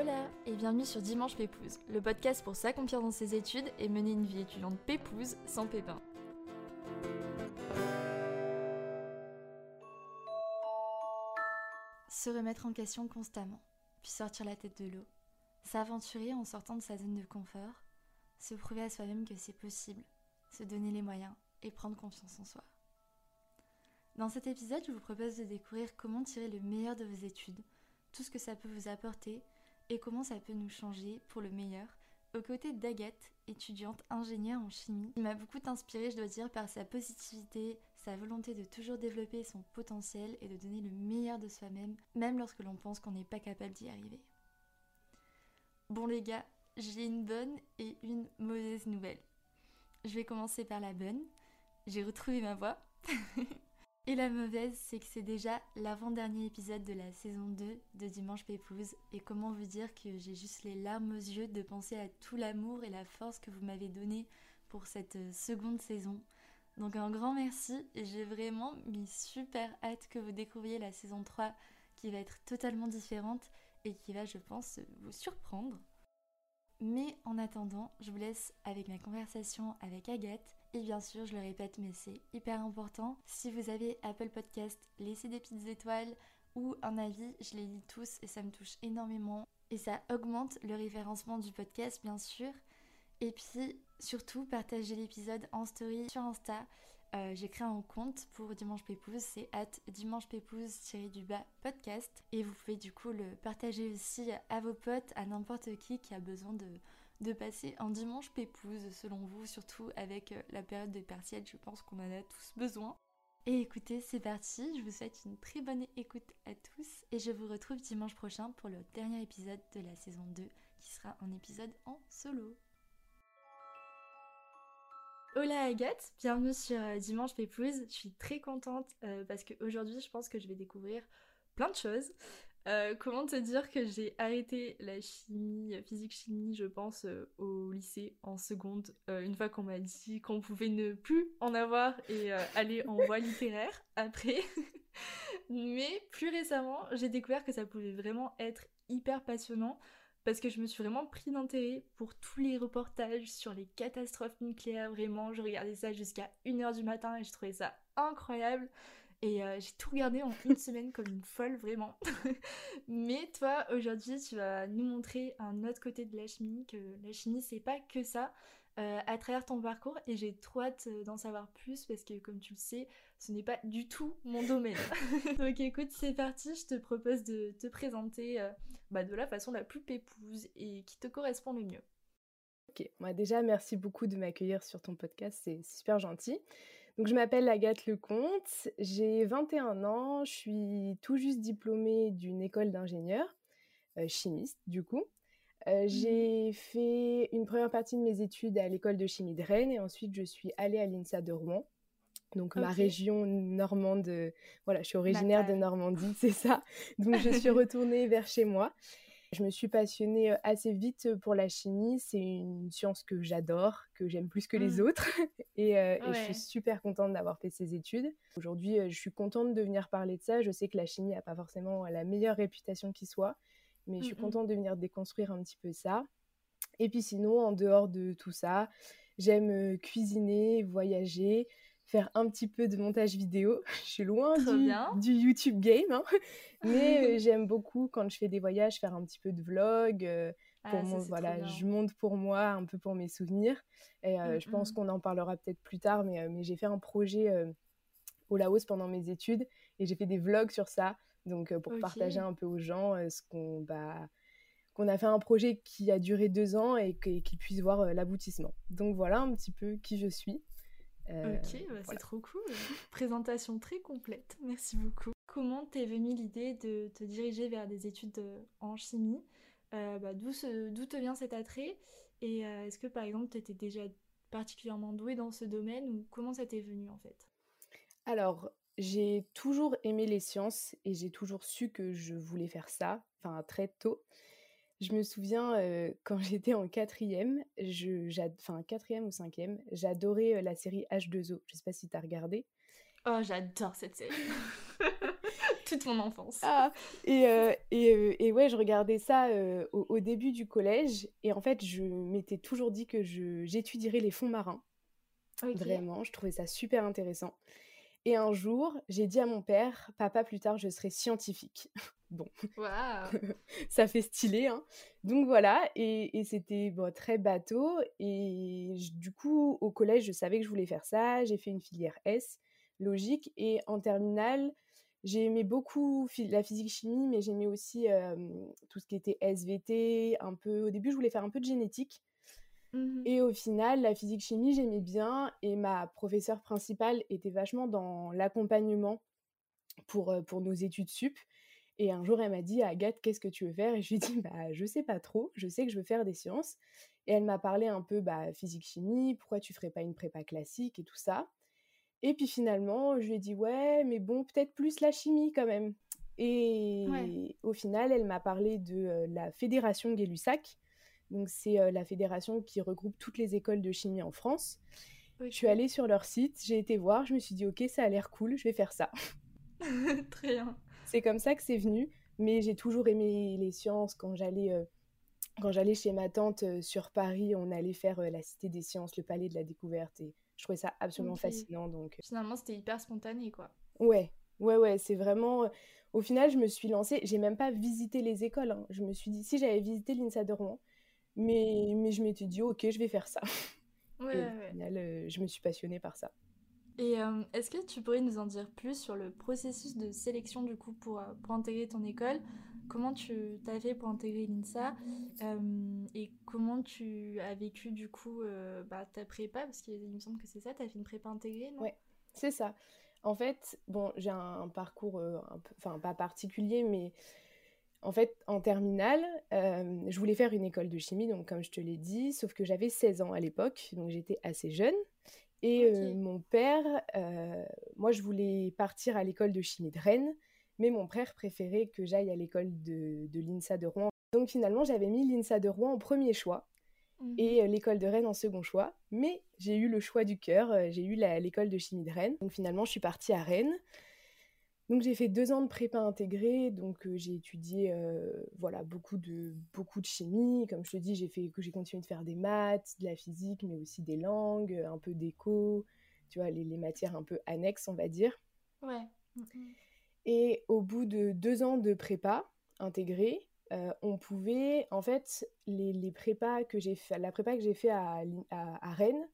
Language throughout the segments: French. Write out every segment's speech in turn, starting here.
Hola et bienvenue sur Dimanche Pépouze, le podcast pour s'accomplir dans ses études et mener une vie étudiante pépouze sans pépin. Se remettre en question constamment, puis sortir la tête de l'eau, s'aventurer en sortant de sa zone de confort, se prouver à soi-même que c'est possible, se donner les moyens et prendre confiance en soi. Dans cet épisode, je vous propose de découvrir comment tirer le meilleur de vos études, tout ce que ça peut vous apporter et comment ça peut nous changer pour le meilleur, aux côtés d'Agathe, étudiante ingénieure en chimie, qui m'a beaucoup inspirée, je dois dire, par sa positivité, sa volonté de toujours développer son potentiel et de donner le meilleur de soi-même, même lorsque l'on pense qu'on n'est pas capable d'y arriver. Bon les gars, j'ai une bonne et une mauvaise nouvelle. Je vais commencer par la bonne. J'ai retrouvé ma voix. Et la mauvaise, c'est que c'est déjà l'avant-dernier épisode de la saison 2 de Dimanche Pépouze. Et comment vous dire que j'ai juste les larmes aux yeux de penser à tout l'amour et la force que vous m'avez donné pour cette euh, seconde saison. Donc un grand merci et j'ai vraiment mis super hâte que vous découvriez la saison 3 qui va être totalement différente et qui va, je pense, vous surprendre. Mais en attendant, je vous laisse avec ma conversation avec Agathe. Et bien sûr, je le répète, mais c'est hyper important. Si vous avez Apple Podcast, laissez des petites étoiles ou un avis. Je les lis tous et ça me touche énormément. Et ça augmente le référencement du podcast, bien sûr. Et puis, surtout, partagez l'épisode en story sur Insta euh, j'ai créé un compte pour Dimanche Pépouze, c'est at Dimanche du bas podcast. Et vous pouvez du coup le partager aussi à vos potes, à n'importe qui qui a besoin de, de passer un dimanche pépouze, selon vous, surtout avec euh, la période des partiels, je pense qu'on en a tous besoin. Et écoutez, c'est parti, je vous souhaite une très bonne écoute à tous et je vous retrouve dimanche prochain pour le dernier épisode de la saison 2 qui sera un épisode en solo. Hola Agathe, bienvenue sur euh, Dimanche Pépouze. Je suis très contente euh, parce qu'aujourd'hui je pense que je vais découvrir plein de choses. Euh, comment te dire que j'ai arrêté la chimie, physique-chimie, je pense, au lycée en seconde, une fois qu'on m'a dit qu'on pouvait ne plus en avoir et aller en voie littéraire après. Mais plus récemment, j'ai découvert que ça pouvait vraiment être hyper passionnant parce que je me suis vraiment pris d'intérêt pour tous les reportages sur les catastrophes nucléaires. Vraiment, je regardais ça jusqu'à 1h du matin et je trouvais ça incroyable. Et euh, j'ai tout regardé en une semaine comme une folle, vraiment. Mais toi, aujourd'hui, tu vas nous montrer un autre côté de la chimie, que la chimie, c'est pas que ça. Euh, à travers ton parcours et j'ai trop hâte euh, d'en savoir plus parce que comme tu le sais, ce n'est pas du tout mon domaine. Donc écoute, c'est parti, je te propose de te présenter bah, de la façon la plus pépouse et qui te correspond le mieux. Ok, moi déjà merci beaucoup de m'accueillir sur ton podcast, c'est super gentil. Donc je m'appelle Agathe Lecomte, j'ai 21 ans, je suis tout juste diplômée d'une école d'ingénieur, chimiste du coup. Euh, mmh j'ai fait une première partie de mes études à l'école de chimie de Rennes et ensuite je suis allée à l'INSA de Rouen. Donc ma région normande, voilà, je suis originaire de Normandie, c'est ça. Donc je suis retournée vers chez moi. Je me suis passionnée assez vite pour la chimie. C'est une science que j'adore, que j'aime plus que les mmh. autres. Et, je suis super contente d'avoir fait ces études. Aujourd'hui, je suis contente de venir parler de ça. Je sais que la chimie n'a pas forcément la meilleure réputation qui soit mais je suis mmh contente de venir déconstruire un petit peu ça. Et puis sinon, en dehors de tout ça, j'aime cuisiner, voyager, faire un petit peu de montage vidéo. Je suis loin du, YouTube game, hein. mais j'aime beaucoup quand je fais des voyages faire un petit peu de vlog. pour ah, voilà, je monte pour moi, un peu pour mes souvenirs. Et mmh, je pense qu'on en parlera peut-être plus tard, mais, mais j'ai fait un projet au Laos pendant mes études et j'ai fait des vlogs sur ça. Donc, pour partager un peu aux gens ce qu'on bah, qu'on a fait un projet qui a duré deux ans et qu'ils puissent voir l'aboutissement. Donc voilà un petit peu qui je suis. Ok, bah, c'est trop cool. Présentation très complète. Merci beaucoup. Comment t'es venue l'idée de te diriger vers des études en chimie? Bah, D'où te vient cet attrait? Et est-ce que par exemple tu étais déjà particulièrement douée dans ce domaine ou comment ça t'est venu en fait? Alors, j'ai toujours aimé les sciences et j'ai toujours su que je voulais faire ça, enfin très tôt. Je me souviens quand j'étais en quatrième, je, enfin quatrième ou cinquième, j'adorais la série H2O. Je sais pas si tu as regardé. Oh, j'adore cette série. Toute mon enfance. Ah, et, euh, et, et, ouais, je regardais ça au, début du collège. Et en fait, je m'étais toujours dit que j'étudierais les fonds marins. Vraiment, je trouvais ça super intéressant. Et un jour, j'ai dit à mon père, papa, plus tard, je serai scientifique. bon, ça fait stylé. Hein. Donc voilà, et, et c'était bon, très bateau. Et du coup, au collège, je savais que je voulais faire ça. J'ai fait une filière S, logique. Et en terminale, j'ai aimé beaucoup la physique-chimie, mais j'aimais aussi tout ce qui était SVT. Un peu... Au début, je voulais faire un peu de génétique. Mmh et au final, la physique-chimie, j'aimais bien. Et ma professeure principale était vachement dans l'accompagnement pour, pour nos études sup. Et un jour, elle m'a dit, Agathe, qu'est-ce que tu veux faire? Et je lui ai dit, bah, je sais pas trop, je sais que je veux faire des sciences. Et elle m'a parlé un peu bah, physique-chimie, pourquoi tu ferais pas une prépa classique et tout ça. Et puis finalement, je lui ai dit, ouais, mais bon, peut-être plus la chimie quand même. Et au final, elle m'a parlé de la fédération Gay-Lussac. Donc, c'est la fédération qui regroupe toutes les écoles de chimie en France. Je suis allée sur leur site, j'ai été voir, je me suis dit, ok, ça a l'air cool, je vais faire ça. Très bien. C'est comme ça que c'est venu, mais j'ai toujours aimé les sciences. Quand j'allais euh, quand j'allais chez ma tante euh, sur Paris, on allait faire euh, la Cité des Sciences, le Palais de la Découverte, et je trouvais ça absolument fascinant. Donc finalement, c'était hyper spontané, quoi. Ouais, ouais, ouais, c'est vraiment. Au final, je me suis lancée. J'ai même pas visité les écoles. Hein. Je me suis dit si j'avais visité l'INSA de Rouen, mais mais je m'étais dit ok, je vais faire ça. Ouais, et au final, je me suis passionnée par ça. Et euh, est-ce que tu pourrais nous en dire plus sur le processus de sélection du coup pour, euh, pour intégrer ton école? Comment tu t'as fait pour intégrer l'INSA? Euh, Et comment tu as vécu du coup bah, ta prépa? Parce qu'il me semble que c'est ça, tu as fait une prépa intégrée, non? Ouais, c'est ça. En fait, bon, j'ai un, parcours, un peu, enfin pas particulier, mais en fait, en terminale, je voulais faire une école de chimie, donc comme je te l'ai dit, sauf que j'avais 16 ans à l'époque, donc j'étais assez jeune. Et mon père, moi je voulais partir à l'école de chimie de Rennes, mais mon père préférait que j'aille à l'école de, l'INSA de Rouen. Donc finalement j'avais mis l'INSA de Rouen en premier choix mmh et l'école de Rennes en second choix, mais j'ai eu le choix du cœur, j'ai eu l'école de chimie de Rennes. Donc finalement je suis partie à Rennes. Donc j'ai fait deux ans de prépa intégrée, donc euh, j'ai étudié euh, voilà beaucoup de beaucoup de chimie. Comme je te dis, j'ai fait que j'ai continué de faire des maths, de la physique, mais aussi des langues, un peu d'éco, tu vois les, matières un peu annexes, on va dire. Ouais. Et au bout de deux ans de prépa intégrée, euh, on pouvait en fait les, les prépas que j'ai fait, la prépa que j'ai fait à, à, Rennes,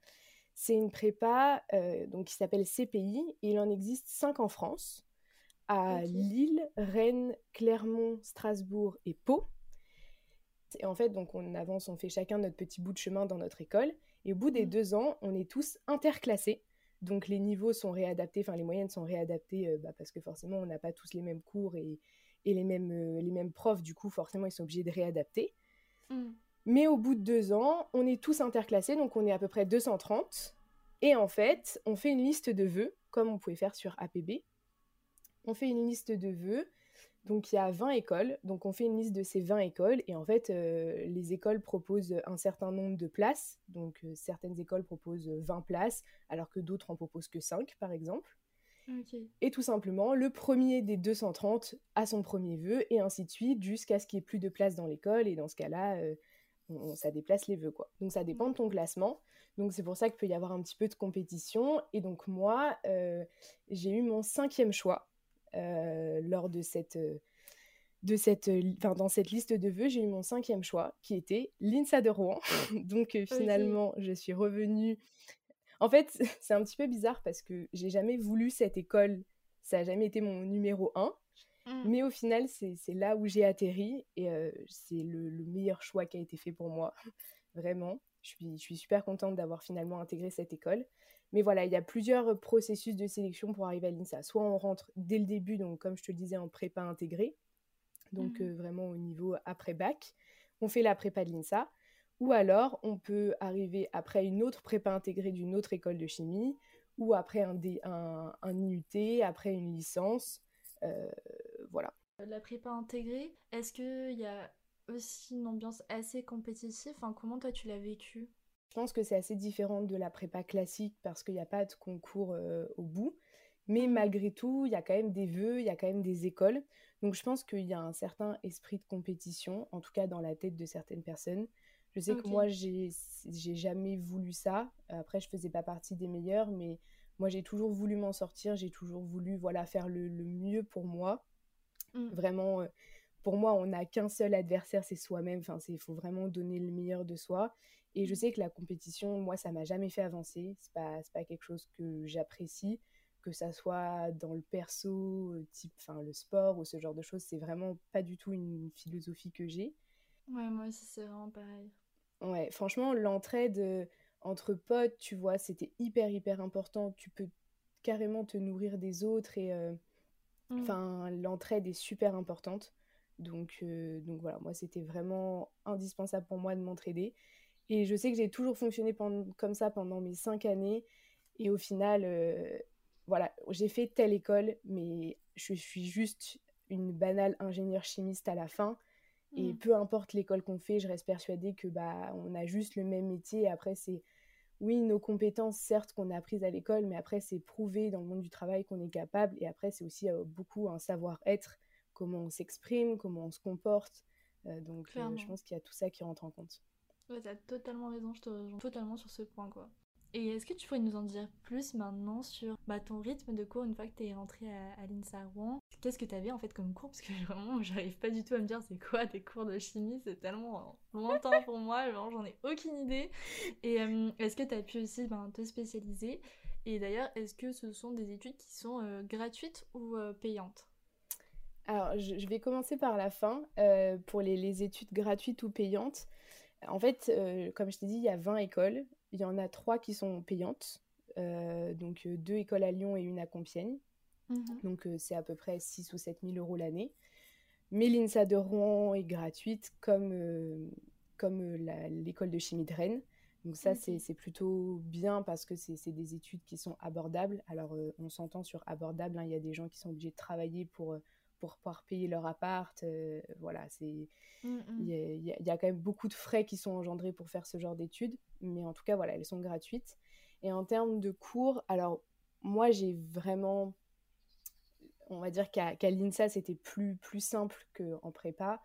c'est une prépa donc qui s'appelle CPI. Et il en existe cinq en France à Lille, Rennes, Clermont, Strasbourg et Pau. Et en fait, donc on avance, on fait chacun notre petit bout de chemin dans notre école. Et au bout des mmh. deux ans, on est tous interclassés. Donc les niveaux sont réadaptés, enfin les moyennes sont réadaptées euh, bah, parce que forcément on n'a pas tous les mêmes cours et, les, mêmes, euh, les mêmes profs. Du coup, forcément, ils sont obligés de réadapter. Mmh. Mais au bout de deux ans, on est tous interclassés, donc on est à peu près 230. Et en fait, on fait une liste de vœux, comme on pouvait faire sur APB on fait une liste de vœux. Donc il y a 20 écoles, donc on fait une liste de ces 20 écoles et en fait euh, les écoles proposent un certain nombre de places, donc euh, certaines écoles proposent 20 places alors que d'autres en proposent que 5 par exemple. Et tout simplement, le premier des 230 a son premier vœu et ainsi de suite jusqu'à ce qu'il n'y ait plus de place dans l'école et dans ce cas-là, euh, ça déplace les vœux quoi. Donc ça dépend de ton classement. Donc c'est pour ça qu'il peut y avoir un petit peu de compétition et donc moi j'ai eu mon cinquième choix lors de cette, euh, de cette, euh, dans cette liste de vœux, j'ai eu mon cinquième choix, qui était l'INSA de Rouen. Donc finalement, je suis revenue. En fait, c'est un petit peu bizarre parce que j'ai jamais voulu cette école. Ça n'a jamais été mon numéro un. Mmh. Mais au final, c'est là où j'ai atterri et c'est le, meilleur choix qui a été fait pour moi. Vraiment. Je suis, je suis super contente d'avoir finalement intégré cette école. Mais voilà, il y a plusieurs processus de sélection pour arriver à l'INSA. Soit on rentre dès le début, donc comme je te le disais, en prépa intégrée, donc mmh euh, vraiment au niveau après-bac. On fait la prépa de l'INSA. Ou alors, on peut arriver après une autre prépa intégrée d'une autre école de chimie, ou après un, un, un IUT, après une licence. Euh, voilà. La prépa intégrée, est-ce qu'il y a aussi une ambiance assez compétitive? Enfin, Comment toi tu l'as vécu je pense que c'est assez différent de la prépa classique parce qu'il n'y a pas de concours euh, au bout. Mais malgré tout, il y a quand même des vœux, il y a quand même des écoles. Donc je pense qu'il y a un certain esprit de compétition, en tout cas dans la tête de certaines personnes. Je sais que moi, j'ai jamais voulu ça. Après, je faisais pas partie des meilleurs, mais moi, j'ai toujours voulu m'en sortir. J'ai toujours voulu voilà, faire le, mieux pour moi. Mmh. Vraiment, euh, pour moi, on n'a qu'un seul adversaire, c'est soi-même. Enfin, il faut vraiment donner le meilleur de soi. Et je sais que la compétition, moi, ça m'a jamais fait avancer. C'est pas, pas quelque chose que j'apprécie que ça soit dans le perso, euh, type, enfin le sport ou ce genre de choses, c'est vraiment pas du tout une philosophie que j'ai. Ouais, moi aussi c'est vraiment pareil. Ouais, franchement, l'entraide euh, entre potes, tu vois, c'était hyper, hyper important. Tu peux carrément te nourrir des autres et. Euh, mm. Enfin, l'entraide est super importante. Donc, euh, donc voilà, moi, c'était vraiment indispensable pour moi de m'entraider. Et je sais que j'ai toujours fonctionné comme ça pendant mes cinq années. Et au final, voilà, j'ai fait telle école, mais je suis juste une banale ingénieure chimiste à la fin. Et mm. peu importe l'école qu'on fait, je reste persuadée que bah on a juste le même métier. Et après, c'est oui, nos compétences, certes, qu'on a apprises à l'école, mais après, c'est prouver dans le monde du travail qu'on est capable. Et après, c'est aussi euh, beaucoup un savoir-être, comment on s'exprime, comment on se comporte. Euh, donc, euh, je pense qu'il y a tout ça qui rentre en compte. Ouais, t'as totalement raison, je te rejoins totalement sur ce point, quoi. Et est-ce que tu pourrais nous en dire plus maintenant sur bah, ton rythme de cours une fois que tu es rentrée à, l'INSA Rouen? Qu'est-ce que tu avais en fait comme cours? Parce que vraiment, j'arrive pas du tout à me dire c'est quoi tes cours de chimie, c'est tellement lointain pour moi, j'en ai aucune idée. Et euh, est-ce que tu as pu aussi ben, te spécialiser? Et d'ailleurs, est-ce que ce sont des études qui sont euh, gratuites ou euh, payantes? Alors, je, vais commencer par la fin. pour les, études gratuites ou payantes, en fait, comme je t'ai dit, il y a 20 écoles. Il y en a trois qui sont payantes, euh, donc euh, deux écoles à Lyon et une à Compiègne. Mhm. Donc euh, c'est à peu près 6 ou 7 000 euros l'année. Mais l'INSA de Rouen est gratuite comme, comme l'école de chimie de Rennes. Donc ça, c'est plutôt bien parce que c'est des études qui sont abordables. Alors, on s'entend sur abordable, hein. il y a des gens qui sont obligés de travailler pour, pour pouvoir payer leur appart. voilà, c'est mm, mm. il y, y, a quand même beaucoup de frais qui sont engendrés pour faire ce genre d'études mais en tout cas, voilà, elles sont gratuites. Et en termes de cours, alors moi, j'ai vraiment, on va dire qu'à l'INSA, c'était plus, plus simple qu'en prépa,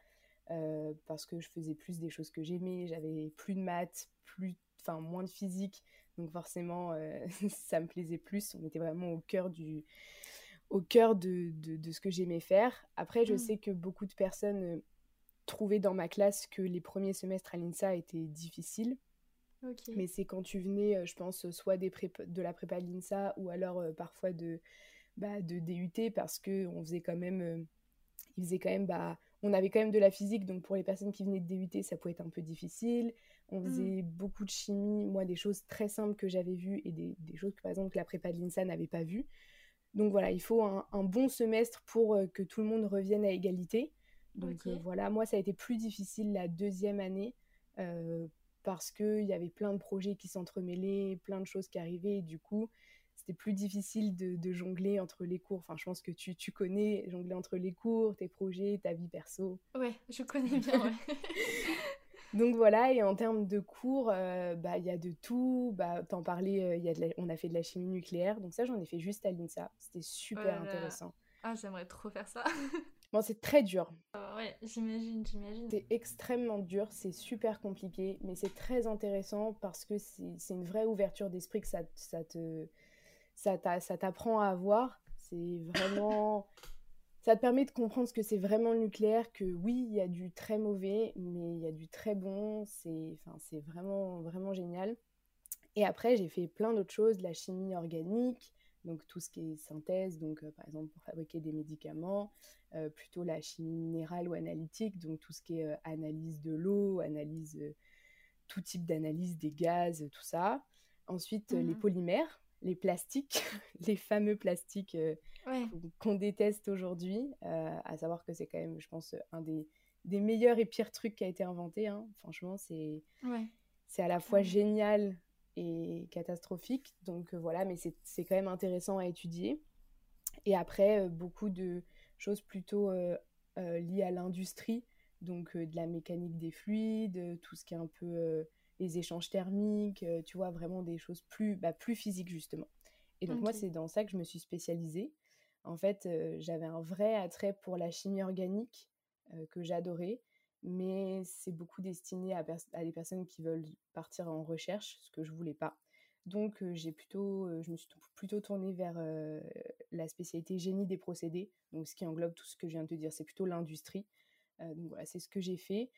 euh, parce que je faisais plus des choses que j'aimais, j'avais plus de maths, plus, enfin, moins de physique, donc forcément, euh, ça me plaisait plus. On était vraiment au cœur du au cœur de, de, ce que j'aimais faire. Après, je mmh. sais que beaucoup de personnes euh, trouvaient dans ma classe que les premiers semestres à l'INSA étaient difficiles. Mais c'est quand tu venais, euh, je pense, soit des de la prépa de l'INSA ou alors euh, parfois de, bah, de DUT parce que on faisait quand même, euh, il faisait quand même, bah, on avait quand même de la physique, donc pour les personnes qui venaient de DUT, ça pouvait être un peu difficile. On mmh. faisait beaucoup de chimie, moi des choses très simples que j'avais vues et des, des, choses que par exemple que la prépa de l'INSA n'avait pas vues. Donc voilà, il faut un, un bon semestre pour que tout le monde revienne à égalité. Donc voilà, moi ça a été plus difficile la deuxième année parce qu'il y avait plein de projets qui s'entremêlaient, plein de choses qui arrivaient, et du coup, c'était plus difficile de, jongler entre les cours. Enfin, je pense que tu, tu, connais jongler entre les cours, tes projets, ta vie perso. Ouais, je connais bien, ouais. Donc voilà, et en termes de cours, euh, bah, il y a de tout. Bah, T'en parlais, euh, y a on a fait de la chimie nucléaire, donc ça j'en ai fait juste à l'INSA. C'était super oh intéressant. Ah, j'aimerais trop faire ça. Bon, c'est très dur. Euh, ouais, j'imagine, j'imagine. C'est extrêmement dur, c'est super compliqué, mais c'est très intéressant parce que c'est une vraie ouverture d'esprit que ça, ça te ça t'apprend à avoir. C'est vraiment ça te permet de comprendre ce que c'est vraiment le nucléaire, que oui, il y a du très mauvais, mais il y a du très bon. C'est enfin, vraiment, vraiment génial. Et après, j'ai fait plein d'autres choses, de la chimie organique, donc tout ce qui est synthèse, donc euh, par exemple pour fabriquer des médicaments, euh, plutôt la chimie minérale ou analytique, donc tout ce qui est euh, analyse de l'eau, analyse tout type d'analyse des gaz, tout ça. Ensuite les mmh polymères, les plastiques, les fameux plastiques qu'on déteste aujourd'hui, à savoir que c'est quand même, je pense, un des, des, meilleurs et pires trucs qui a été inventé. Hein. Franchement, c'est c'est à la fois génial et catastrophique. Donc euh, voilà, mais c'est quand même intéressant à étudier. Et après, euh, beaucoup de choses plutôt euh, liées à l'industrie, donc de la mécanique des fluides, tout ce qui est un peu les échanges thermiques, tu vois, vraiment des choses plus, bah, plus physiques justement. Et donc moi, c'est dans ça que je me suis spécialisée. En fait, j'avais un vrai attrait pour la chimie organique que j'adorais, mais c'est beaucoup destiné à, à, des personnes qui veulent partir en recherche, ce que je voulais pas. Donc j'ai plutôt, je me suis plutôt tournée vers la spécialité génie des procédés, donc ce qui englobe tout ce que je viens de te dire, c'est plutôt l'industrie. donc voilà, c'est ce que j'ai fait.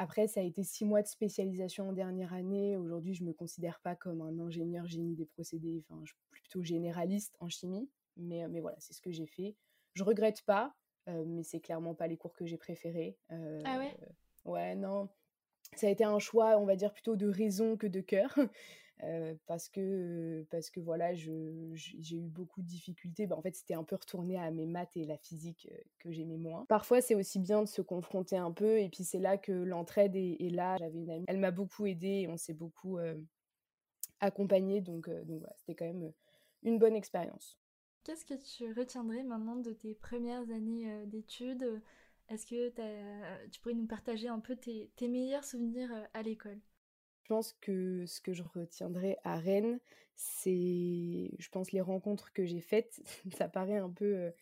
Après, ça a été six mois de spécialisation en dernière année. Aujourd'hui, je me considère pas comme un ingénieur génie des procédés. Enfin, je suis plutôt généraliste en chimie. Mais, mais voilà, c'est ce que j'ai fait. Je regrette pas, mais c'est clairement pas les cours que j'ai préférés. ah ouais? Ouais, non. Ça a été un choix, on va dire, plutôt de raison que de cœur. Parce que parce que voilà j'ai eu beaucoup de difficultés. Bah, en fait c'était un peu retourné à mes maths et la physique que j'aimais moins. Parfois c'est aussi bien de se confronter un peu et puis c'est là que l'entraide est, là. J'avais une amie elle m'a beaucoup aidée et on s'est beaucoup accompagné donc donc c'était quand même une bonne expérience. Qu'est-ce que tu retiendrais maintenant de tes premières années d'études? Est-ce que tu pourrais nous partager un peu tes, meilleurs souvenirs à l'école? Pense que ce que je retiendrai à Rennes, c'est, je pense, les rencontres que j'ai faites. Ça paraît un peu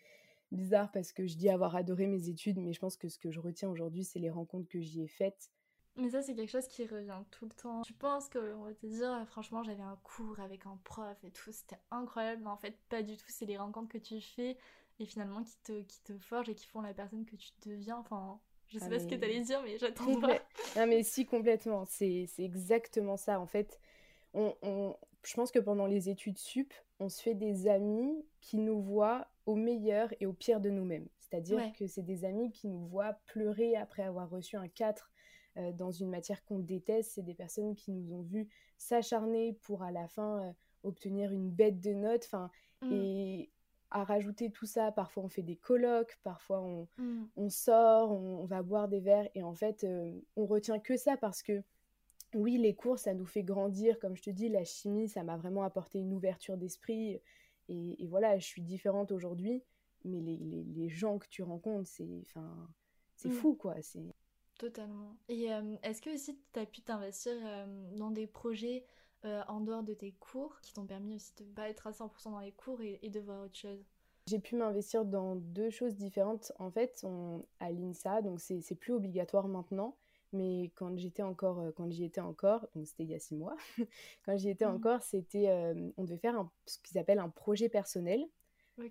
bizarre parce que je dis avoir adoré mes études, mais je pense que ce que je retiens aujourd'hui, c'est les rencontres que j'y ai faites. Mais ça, c'est quelque chose qui revient tout le temps. Tu penses qu'on va te dire, «Ah, franchement, j'avais un cours avec un prof et tout, c'était incroyable, mais en fait, pas du tout. C'est les rencontres que tu fais et finalement qui te, qui te forgent et qui font la personne que tu deviens. Enfin, je sais ah, pas ce que tu allais dire, mais j'attends pas. Non, mais si, complètement. C'est exactement ça. En fait, on, on, je pense que pendant les études sup, on se fait des amis qui nous voient au meilleur et au pire de nous-mêmes. C'est-à-dire que c'est des amis qui nous voient pleurer après avoir reçu un 4 euh, dans une matière qu'on déteste. C'est des personnes qui nous ont vu s'acharner pour à la fin euh, obtenir une bête de notes. Enfin, mmh. Et à rajouter tout ça, parfois on fait des colloques, parfois on, mmh. sort, on, va boire des verres et en fait euh, on retient que ça parce que oui, les cours ça nous fait grandir, comme je te dis, la chimie ça m'a vraiment apporté une ouverture d'esprit et, voilà, je suis différente aujourd'hui, mais les, les, gens que tu rencontres, c'est c'est mmh. fou quoi. c'est Totalement. Et euh, est-ce que aussi tu as pu t'investir euh, dans des projets euh, en dehors de tes cours qui t'ont permis aussi de ne pas être à 100% dans les cours et, de voir autre chose j'ai pu m'investir dans deux choses différentes. En fait, on, à l'INSA, donc c'est plus obligatoire maintenant, mais quand j'étais encore, euh, quand j'y étais encore, donc c'était il y a six mois, quand j'y étais mmh. encore, c'était, euh, on devait faire ce qu'ils appellent un projet personnel.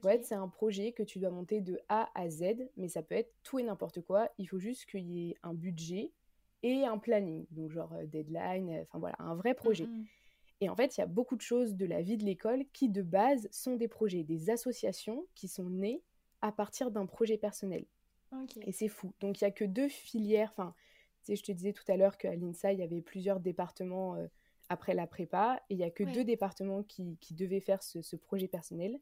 Ouais, c'est un projet que tu dois monter de A à Z, mais ça peut être tout et n'importe quoi. Il faut juste qu'il y ait un budget et un planning, donc genre deadline, enfin voilà, un vrai projet. Mmh. Et en fait, il y a beaucoup de choses de la vie de l'école qui, de base, sont des projets, des associations qui sont nées à partir d'un projet personnel. Et c'est fou. Donc, il n'y a que deux filières. Enfin, tu sais, je te disais tout à l'heure qu'à l'INSA, il y avait plusieurs départements euh, après la prépa. Et il n'y a que deux départements qui, qui devaient faire ce, projet personnel.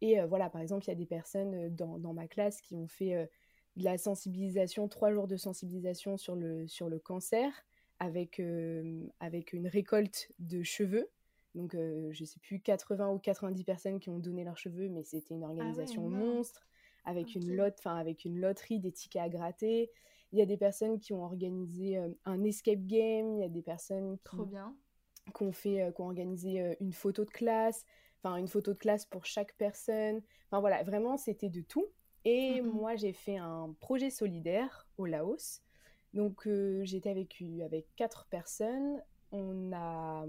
Et euh, voilà, par exemple, il y a des personnes euh, dans, dans, ma classe qui ont fait de la sensibilisation, trois jours de sensibilisation sur le, sur le cancer avec, avec une récolte de cheveux. Donc, je sais plus, 80 ou 90 personnes qui ont donné leurs cheveux, mais c'était une ah organisation monstre, avec, une lot, avec une loterie des tickets à gratter. Il y a des personnes qui ont organisé un escape game, il y a des personnes qui, Trop bien. qui ont, fait, qui ont organisé une photo de classe, enfin une photo de classe pour chaque personne. Enfin voilà, vraiment, c'était de tout. Et mmh moi, j'ai fait un projet solidaire au Laos donc euh, j'étais avec, avec quatre personnes. On, a,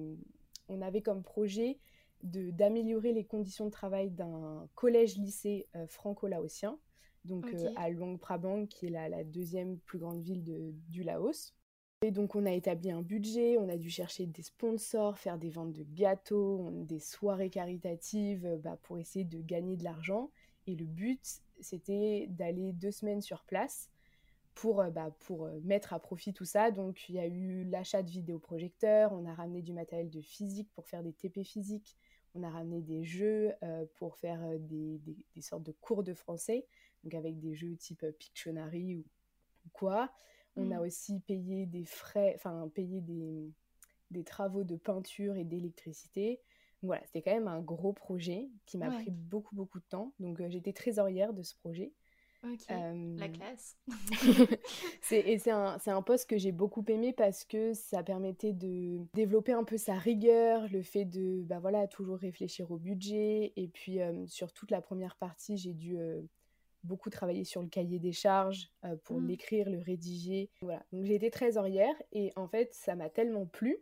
on avait comme projet d'améliorer les conditions de travail d'un collège-lycée euh, franco-laotien, donc euh, à Luang Prabang, qui est la, la, deuxième plus grande ville de, du Laos. Et donc on a établi un budget, on a dû chercher des sponsors, faire des ventes de gâteaux, des soirées caritatives bah, pour essayer de gagner de l'argent. Et le but, c'était d'aller deux semaines sur place pour, euh, bah, pour euh, mettre à profit tout ça. Donc il y a eu l'achat de vidéoprojecteurs, on a ramené du matériel de physique pour faire des TP physiques, on a ramené des jeux euh, pour faire des, des, sortes de cours de français, donc avec des jeux type Pictionary ou, quoi. On a mmh. aussi payé des frais, enfin payé des, des travaux de peinture et d'électricité. Voilà, c'était quand même un gros projet qui m'a pris beaucoup beaucoup de temps. Donc j'étais trésorière de ce projet. Ok, la classe. et c'est un, un, poste que j'ai beaucoup aimé parce que ça permettait de développer un peu sa rigueur, le fait de bah voilà, toujours réfléchir au budget. Et puis sur toute la première partie, j'ai dû beaucoup travailler sur le cahier des charges pour mmh. l'écrire, le rédiger. Voilà. Donc j'ai été trésorière et en fait ça m'a tellement plu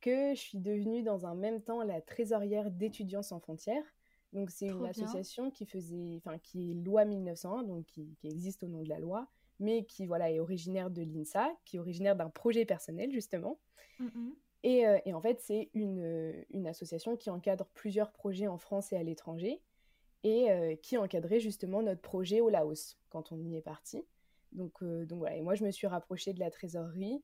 que je suis devenue dans un même temps la trésorière d'étudiants sans frontières. Donc c'est une association qui faisait, enfin qui est loi 1901, donc qui, existe au nom de la loi, mais qui voilà est originaire de l'INSA, qui est originaire d'un projet personnel justement. Mmh et, euh, et, en fait c'est une, une, association qui encadre plusieurs projets en France et à l'étranger et euh, qui encadrait justement notre projet au Laos quand on y est parti. Donc, euh, donc voilà, et moi je me suis rapprochée de la trésorerie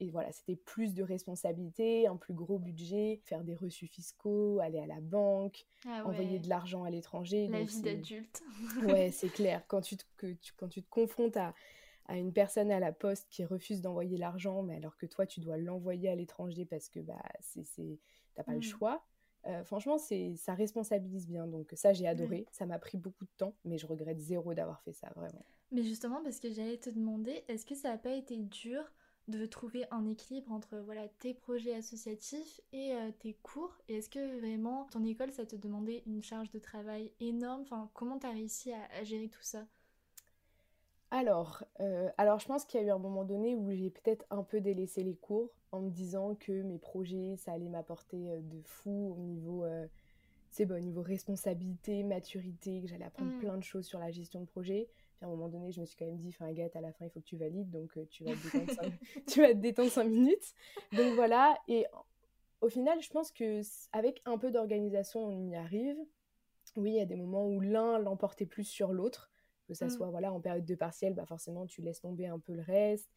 et voilà, c'était plus de responsabilités, un plus gros budget, faire des reçus fiscaux, aller à la banque, ah envoyer de l'argent à l'étranger. La vie d'adulte. ouais, c'est clair. Quand tu, te, que tu, quand tu te confrontes à, à une personne à la poste qui refuse d'envoyer l'argent, mais alors que toi, tu dois l'envoyer à l'étranger parce que bah, c'est, t'as pas le mmh. choix. Euh, franchement, c'est, ça responsabilise bien. Donc ça, j'ai adoré. Ça m'a pris beaucoup de temps, mais je regrette zéro d'avoir fait ça, vraiment. Mais justement, parce que j'allais te demander, est-ce que ça n'a pas été dur de trouver un équilibre entre voilà tes projets associatifs et euh, tes cours. Et est-ce que vraiment ton école ça te demandait une charge de travail énorme? Enfin comment tu as réussi à, gérer tout ça? Alors, euh, alors je pense qu'il y a eu un moment donné où j'ai peut-être un peu délaissé les cours en me disant que mes projets ça allait m'apporter euh, de fou au niveau c'est bon, au niveau responsabilité, maturité, que j'allais apprendre mmh. plein de choses sur la gestion de projet à un moment donné, je me suis quand même dit, enfin, Agathe, à la fin, il faut que tu valides, donc euh, tu, vas te détendre 5... tu vas te détendre 5 minutes. Donc voilà, et au final, je pense que avec un peu d'organisation, on y arrive. Oui, il y a des moments où l'un l'emportait plus sur l'autre, que ça mm. soit voilà en période de partiel, bah forcément tu laisses tomber un peu le reste,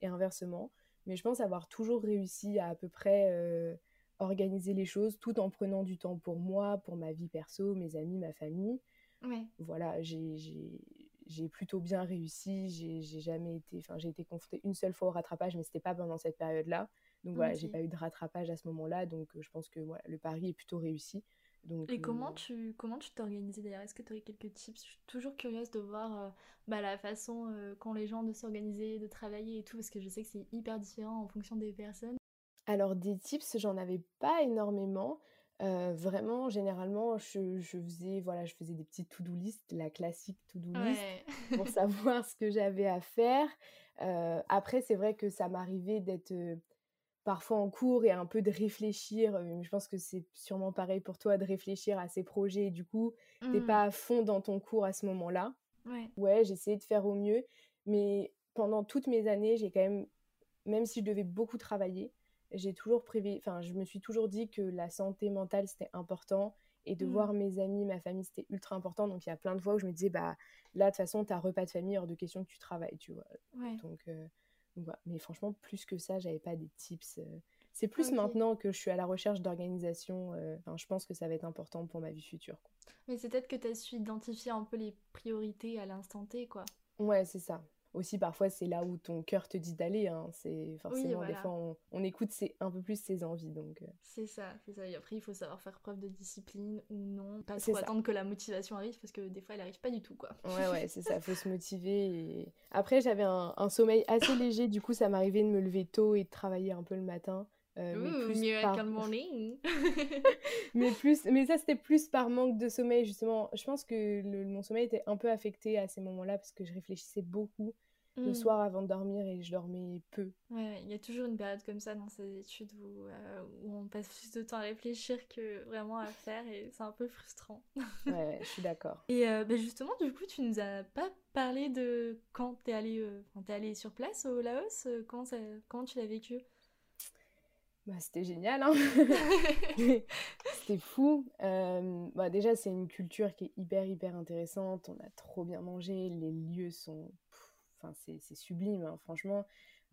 et inversement. Mais je pense avoir toujours réussi à à peu près euh, organiser les choses tout en prenant du temps pour moi, pour ma vie perso, mes amis, ma famille. Ouais. Voilà, j'ai j'ai plutôt bien réussi. J'ai jamais été, enfin, j'ai été confrontée une seule fois au rattrapage, mais c'était pas pendant cette période-là. Donc voilà, j'ai pas eu de rattrapage à ce moment-là. Donc euh, je pense que voilà, le pari est plutôt réussi. Donc, Et comment euh, tu comment tu t'es organisée d'ailleurs? Est-ce que tu aurais quelques tips? Je suis toujours curieuse de voir euh, bah, la façon qu'ont les gens de s'organiser, de travailler et tout, parce que je sais que c'est hyper différent en fonction des personnes. Alors des tips, j'en avais pas énormément. Euh, vraiment, généralement, je, faisais, voilà, je faisais des petites to-do list, la classique to-do list, pour savoir ce que j'avais à faire. Euh, après, c'est vrai que ça m'arrivait d'être euh, parfois en cours et un peu de réfléchir. je pense que c'est sûrement pareil pour toi de réfléchir à ces projets. du coup, t'es mmh. pas à fond dans ton cours à ce moment-là. Ouais, ouais j'essayais de faire au mieux. Mais pendant toutes mes années, j'ai quand même, même si je devais beaucoup travailler, j'ai toujours prévu, enfin, je me suis toujours dit que la santé mentale c'était important et de mmh. voir mes amis, ma famille c'était ultra important. Donc il y a plein de fois où je me disais, bah là de toute façon, t'as repas de famille hors de question que tu travailles, tu vois. Donc, euh, Mais franchement, plus que ça, j'avais pas des tips. Euh. C'est plus maintenant que je suis à la recherche d'organisation. Euh, je pense que ça va être important pour ma vie future. Mais c'est peut-être que tu as su identifier un peu les priorités à l'instant T, quoi. Ouais, c'est ça aussi parfois c'est là où ton cœur te dit d'aller hein. c'est forcément des fois on, écoute un peu plus ses envies donc euh. c'est ça c'est ça. Et après il faut savoir faire preuve de discipline ou non. Pas trop attendre que la motivation arrive parce que des fois elle arrive pas du tout quoi. Ouais ouais c'est ça faut se motiver et après j'avais un, sommeil assez léger du coup ça m'arrivait de me lever tôt et de travailler un peu le matin euh, mais plus par... morning. mais plus, mais ça c'était plus par manque de sommeil justement. Je pense que le, mon sommeil était un peu affecté à ces moments-là parce que je réfléchissais beaucoup le mm. soir avant de dormir et je dormais peu. Ouais, il y a toujours une période comme ça dans ces études où, euh, où, on passe plus de temps à réfléchir que vraiment à faire et c'est un peu frustrant. ouais, je suis d'accord. Et euh, bah, justement, du coup, tu nous as pas parlé de quand t'es allé, es allé sur place au Laos, comment, ça, comment tu l'as vécu? Bah, c'était génial, hein c'était fou. Euh, bah, déjà, c'est une culture qui est hyper, hyper intéressante. On a trop bien mangé. Les lieux sont. Enfin, c'est sublime, hein. franchement.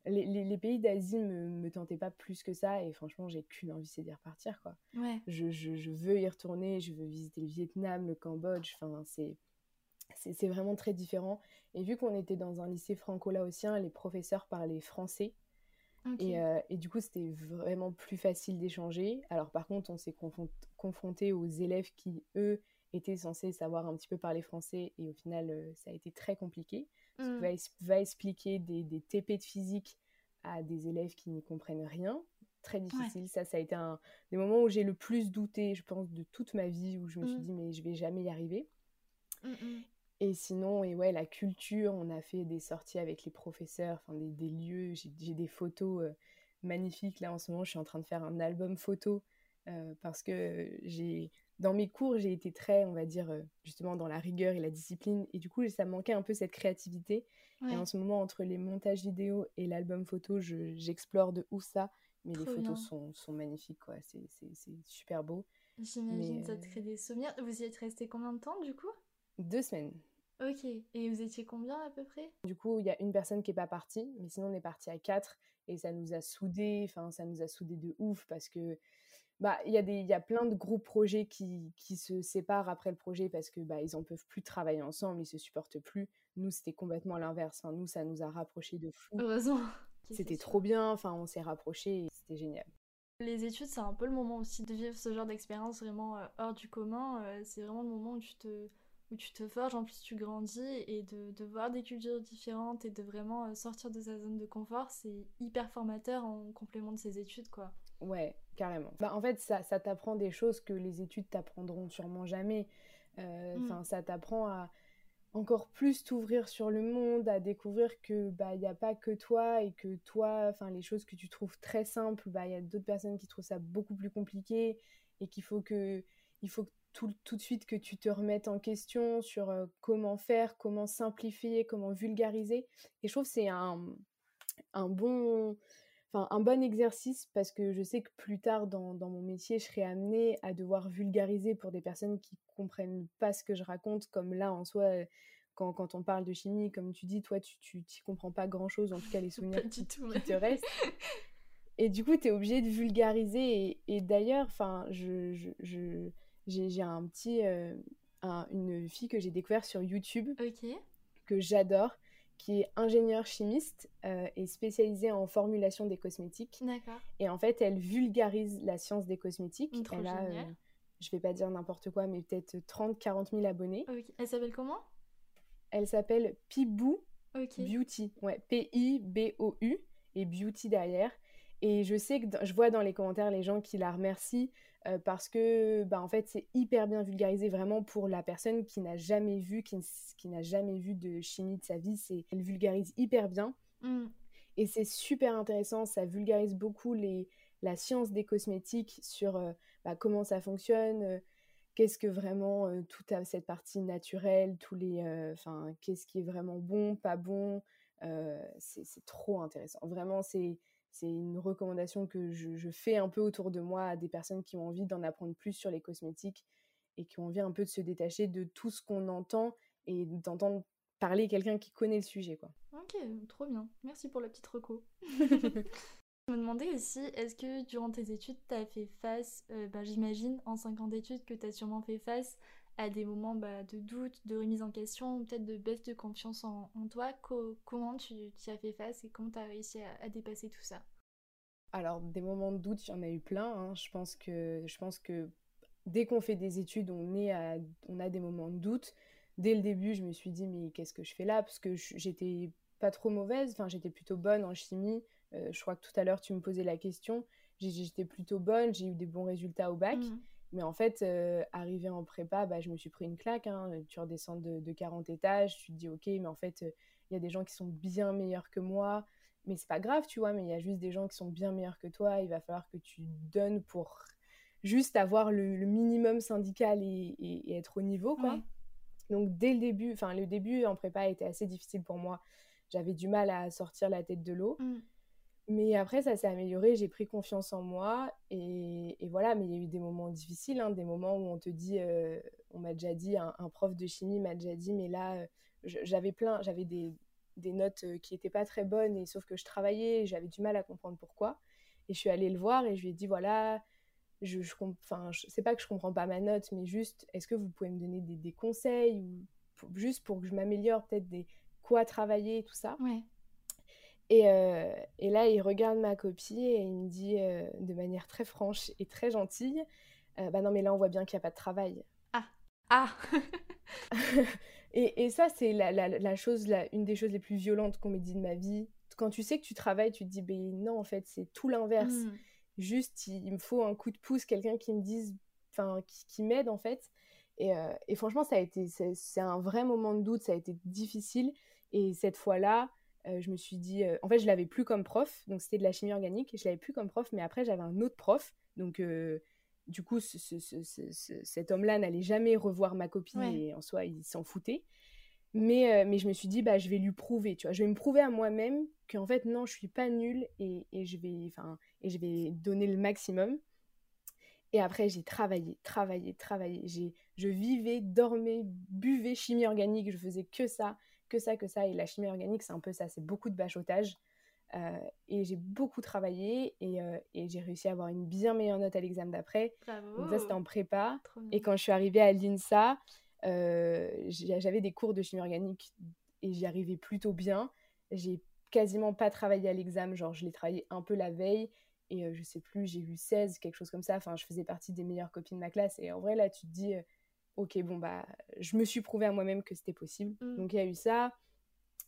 Les, les, pays d'Asie me, me tentaient pas plus que ça. Et franchement, j'ai qu'une envie, c'est d'y repartir, quoi. Ouais. Je, je, je, veux y retourner. Je veux visiter le Vietnam, le Cambodge. Enfin, c'est. C'est vraiment très différent. Et vu qu'on était dans un lycée franco-laotien, les professeurs parlaient français. Euh, et, du coup, c'était vraiment plus facile d'échanger. Alors, par contre, on s'est confronté aux élèves qui, eux, était censé savoir un petit peu parler français et au final, ça a été très compliqué. Mmh. Va, va, expliquer des, des, TP de physique à des élèves qui n'y comprennent rien. Très difficile. Ça, ça a été un des moments où j'ai le plus douté, je pense, de toute ma vie, où je me suis Mmh. dit, mais je vais jamais y arriver. Mmh. Et sinon, et ouais, la culture, on a fait des sorties avec les professeurs, enfin des, des lieux. J'ai des photos euh, magnifiques. Là, en ce moment, je suis en train de faire un album photo euh, parce que j'ai, dans mes cours, j'ai été très, on va dire, euh, justement dans la rigueur et la discipline. Et du coup, ça manquait un peu cette créativité. Ouais. Et en ce moment, entre les montages vidéo et l'album photo, je- j'explore de où ça. Mais les photos bien. sont, sont magnifiques, quoi. C'est super beau. J'imagine Mais, ça te euh, crée des souvenirs. Vous y êtes resté combien de temps du coup? Deux semaines. Ok. Et vous étiez combien à peu près? Du coup, il y a une personne qui est pas partie, mais sinon on est parti à quatre et ça nous a soudés. Enfin, ça nous a soudés de ouf parce que bah il y a des y a plein de groupes projets qui, qui se séparent après le projet parce que bah ils en peuvent plus travailler ensemble, ils se supportent plus. Nous, c'était complètement l'inverse. Enfin, nous, ça nous a rapprochés de fou. Heureusement. C'était trop bien. Enfin, on s'est rapprochés et c'était génial. Les études, c'est un peu le moment aussi de vivre ce genre d'expérience vraiment euh, hors du commun. Euh, c'est vraiment le moment où tu te, où tu te forges, en plus tu grandis et de, de voir des cultures différentes et de vraiment euh, sortir de sa zone de confort, c'est hyper formateur en complément de ses études, quoi. Ouais, carrément. Bah, en fait, ça, ça t'apprend des choses que les études t'apprendront sûrement jamais. Euh, Mm. Enfin, ça t'apprend à encore plus t'ouvrir sur le monde, à découvrir que bah il y a pas que toi et que toi, enfin les choses que tu trouves très simples, bah il y a d'autres personnes qui trouvent ça beaucoup plus compliqué et qu'il faut que il faut que tout, tout de suite que tu te remettes en question sur euh, comment faire, comment simplifier, comment vulgariser. Et je trouve que c'est un, un bon enfin un bon exercice parce que je sais que plus tard dans, dans mon métier, je serai amenée à devoir vulgariser pour des personnes qui comprennent pas ce que je raconte, comme là en soi, quand, quand on parle de chimie, comme tu dis, toi tu tu t'y comprends pas grand chose, en tout cas les souvenirs Pas qui, tout, qui te restent. Et du coup, tu es obligé de vulgariser. Et, et d'ailleurs, enfin, je, je, je- j'ai, un petit, euh, un- une fille que j'ai découvert sur YouTube Ok. que j'adore, qui est ingénieure chimiste euh, et spécialisée en formulation des cosmétiques. D'accord. Et en fait, elle vulgarise la science des cosmétiques. Mm, trop elle a, euh, je vais pas dire n'importe quoi, mais peut-être 30-40 000 abonnés. Ok. Elle s'appelle comment? Elle s'appelle Pibou. Beauty. Ouais, P-I-B-O-U et Beauty derrière. Et je sais que je vois dans les commentaires les gens qui la remercient euh, parce que bah, en fait c'est hyper bien vulgarisé vraiment pour la personne qui n'a jamais vu, qui, n'a jamais vu de chimie de sa vie. C'est, elle vulgarise hyper bien. Hmm. Et c'est super intéressant, ça vulgarise beaucoup les, la science des cosmétiques sur euh, bah, comment ça fonctionne, euh, qu'est-ce que vraiment toute cette partie naturelle, tous les, enfin, qu'est-ce qui est vraiment bon, pas bon. c'est trop intéressant. Vraiment, c'est c'est une recommandation que je, je fais un peu autour de moi à des personnes qui ont envie d'en apprendre plus sur les cosmétiques et qui ont envie un peu de se détacher de tout ce qu'on entend et d'entendre parler quelqu'un qui connaît le sujet, quoi. Ok, trop bien. Merci pour la petite reco. Je me demandais aussi, est-ce que durant tes études, tu as fait face, euh, bah, j'imagine, en 5 ans d'études, que tu as sûrement fait face à des moments bah, de doute, de remise en question, peut-être de baisse de confiance en, en toi. Co- comment tu as fait face et comment tu as réussi à, à dépasser tout ça? Alors, des moments de doute, il y en a eu plein. hein. Je pense que, je pense que dès qu'on fait des études, on, est à- on a des moments de doute. Dès le début, je me suis dit, mais qu'est-ce que je fais là? Parce que j'étais pas trop mauvaise, enfin, j'étais plutôt bonne en chimie. Euh, je crois que tout à l'heure, tu me posais la question. J'étais plutôt bonne, j'ai eu des bons résultats au bac. Mhm. Mais en fait, euh, arrivé en prépa, bah, je me suis pris une claque. hein. Tu redescends de, de 40 étages, tu te dis, ok, mais en fait, euh, il y a des gens qui sont bien meilleurs que moi. Mais c'est pas grave, tu vois, mais il y a juste des gens qui sont bien meilleurs que toi. Il va falloir que tu donnes pour juste avoir le, le minimum syndical et, et- et être au niveau, quoi. Ouais. Donc dès le début, enfin le début en prépa a été assez difficile pour moi. J'avais du mal à sortir la tête de l'eau. Mhm. Mais après, ça s'est amélioré, j'ai pris confiance en moi. Et, voilà, mais il y a eu des moments difficiles, hein, des moments où on te dit, euh, on m'a déjà dit, un, prof de chimie m'a déjà dit, mais là, euh, j'avais plein, j'avais des, des notes euh, qui n'étaient pas très bonnes, et sauf que je travaillais, j'avais du mal à comprendre pourquoi. Et je suis allée le voir et je lui ai dit, voilà, je, je, pas que je comprends pas ma note, mais juste, est-ce que vous pouvez me donner des, des conseils, ou juste pour que je m'améliore, peut-être des quoi travailler, tout ça. Ouais. Et, euh, et là, il regarde ma copie et il me dit euh, de manière très franche et très gentille euh, Bah non, mais là, on voit bien qu'il n'y a pas de travail. Ah. Ah et, et, ça, c'est la, la, la, chose, la, une des choses les plus violentes qu'on m'ait dit de ma vie. Quand tu sais que tu travailles, tu te dis, ben non, en fait, c'est tout l'inverse. Mmh. Juste, il, me faut un coup de pouce, quelqu'un qui me dise, enfin, qui, qui m'aide, en fait. Et, euh, et, franchement, ça a été, c'est un vrai moment de doute, ça a été difficile. Et cette fois-là, euh, je me suis dit, euh, en fait, je l'avais plus comme prof, donc c'était de la chimie organique, je l'avais plus comme prof, mais après, j'avais un autre prof, donc du coup, cet homme-là n'allait jamais revoir ma copine et en soi, il s'en foutait. Mais, mais je me suis dit, bah, je vais lui prouver, tu vois, je vais me prouver à moi-même qu'en fait, non, je suis pas nulle et, et, je vais, et je vais donner le maximum. Et après, j'ai travaillé, travaillé, travaillé. J'ai, je vivais, dormais, buvais chimie organique. Je faisais que ça, que ça, que ça. Et la chimie organique, c'est un peu ça. C'est beaucoup de bachotage. Euh, et j'ai beaucoup travaillé et, euh, et j'ai réussi à avoir une bien meilleure note à l'examen d'après. Donc ça, c'était en prépa. Et quand je suis arrivée à l'INSA, euh, j'avais des cours de chimie organique et j'y arrivais plutôt bien. J'ai quasiment pas travaillé à l'examen, genre je l'ai travaillé un peu la veille et je sais plus, j'ai eu 16, quelque chose comme ça. Enfin, je faisais partie des meilleures copines de ma classe. Et en vrai, là, tu te dis, ok, bon, bah, je me suis prouvé à moi-même que c'était possible. Mm. Donc, il y a eu ça.